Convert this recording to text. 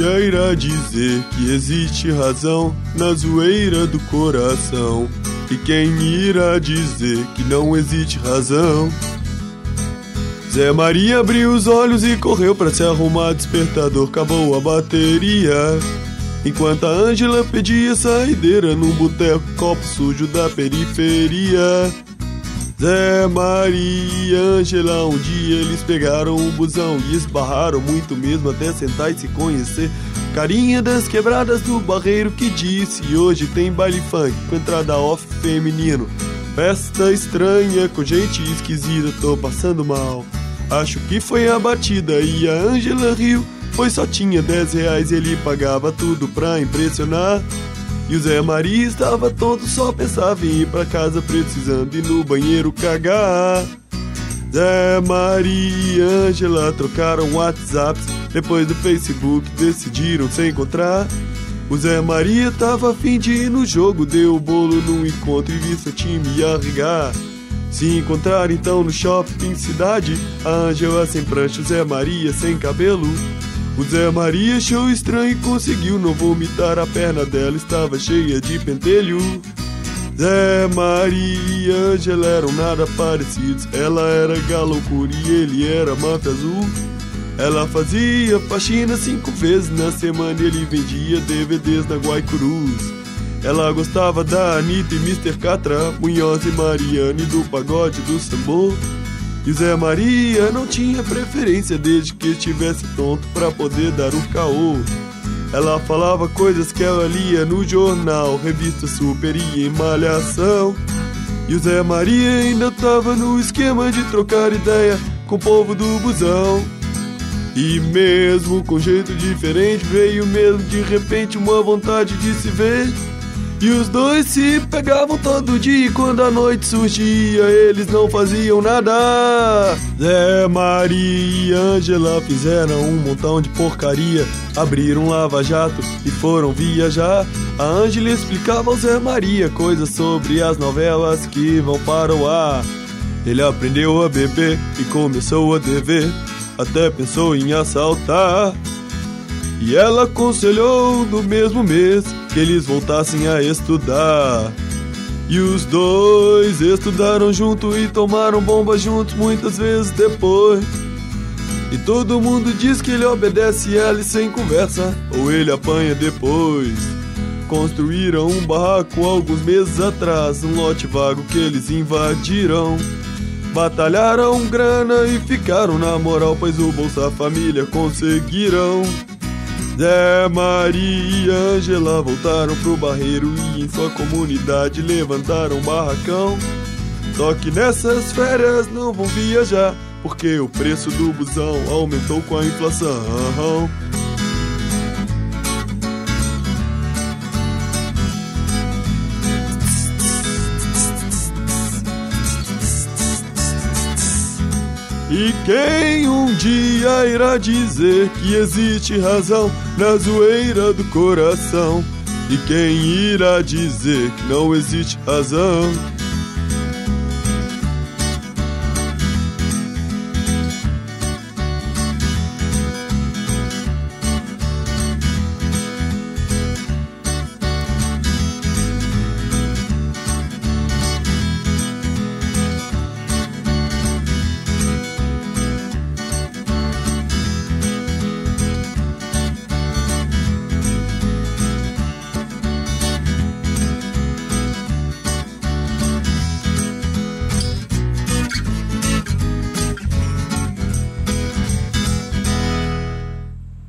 irá dizer que existe razão na zoeira do coração? E quem irá dizer que não existe razão? Zé Maria abriu os olhos e correu para se arrumar. Despertador acabou a bateria. Enquanto a Ângela pedia saideira num boteco, copo sujo da periferia. Zé Maria e Ângela, um dia eles pegaram um busão e esbarraram muito mesmo até sentar e se conhecer. Carinha das quebradas do barreiro que disse: Hoje tem baile funk com entrada off feminino. Festa estranha com gente esquisita, tô passando mal. Acho que foi a batida e a Ângela riu, pois só tinha 10 reais e ele pagava tudo pra impressionar. E o Zé Maria estava tonto, só pensava em ir pra casa precisando ir no banheiro cagar. Zé Maria e Ângela trocaram WhatsApps, depois do Facebook decidiram se encontrar. O Zé Maria tava afim de ir no jogo, deu o bolo no encontro e viu seu time arregar. Se encontrar então no shopping cidade, a Ângela sem prancha, o Zé Maria sem cabelo. O Zé Maria achou estranho e conseguiu não vomitar. A perna dela estava cheia de pentelho. Zé Maria e Ângela eram nada parecidos. Ela era galoucura e ele era máfia azul. Ela fazia faxina cinco vezes na semana e ele vendia DVDs na Guaicurus. Ela gostava da Anitta e Mr. Catra, Munhoz e Mariane do pagode do sambô. E Zé Maria não tinha preferência desde que estivesse tonto pra poder dar o caô. Ela falava coisas que ela lia no jornal, revista super e em malhação. E o Zé Maria ainda tava no esquema de trocar ideia com o povo do busão. E mesmo com jeito diferente, veio mesmo de repente uma vontade de se ver. E os dois se pegavam todo dia e quando a noite surgia eles não faziam nada. Zé Maria e Ângela fizeram um montão de porcaria, abriram um lava-jato e foram viajar. A Ângela explicava ao Zé Maria coisas sobre as novelas que vão para o ar. Ele aprendeu a beber e começou a dever, até pensou em assaltar. E ela aconselhou no mesmo mês que eles voltassem a estudar. E os dois estudaram junto e tomaram bomba juntos muitas vezes depois. E todo mundo diz que ele obedece ela sem conversa, ou ele apanha depois. Construíram um barraco alguns meses atrás, um lote vago que eles invadiram. Batalharam grana e ficaram na moral, pois o Bolsa Família conseguiram. Zé Maria e Ângela voltaram pro barreiro e em sua comunidade levantaram um barracão. Só que nessas férias não vão viajar, porque o preço do busão aumentou com a inflação. E quem um dia irá dizer que existe razão na zoeira do coração? E quem irá dizer que não existe razão?